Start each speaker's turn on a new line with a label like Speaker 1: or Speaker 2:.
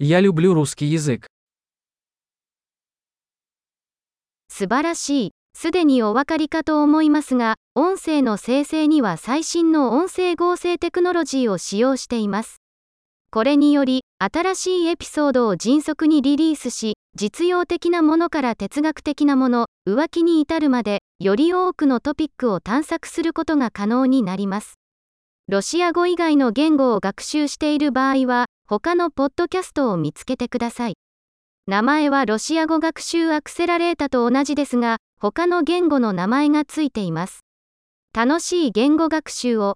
Speaker 1: Я люблю русский язык.
Speaker 2: 素晴らしい。すでにお分かりかと思いますが、音声の生成には最新の音声合成テクノロジーを使用しています。これにより、新しいエピソードを迅速にリリースし、実用的なものから哲学的なもの、浮気に至るまで、より多くのトピックを探索することが可能になります。ロシア語以外の言語を学習している場合は、 他のポッドキャストを見つけてください。名前はロシア語学習アクセラレータと同じですが、他の言語の名前がついています。楽しい言語学習を。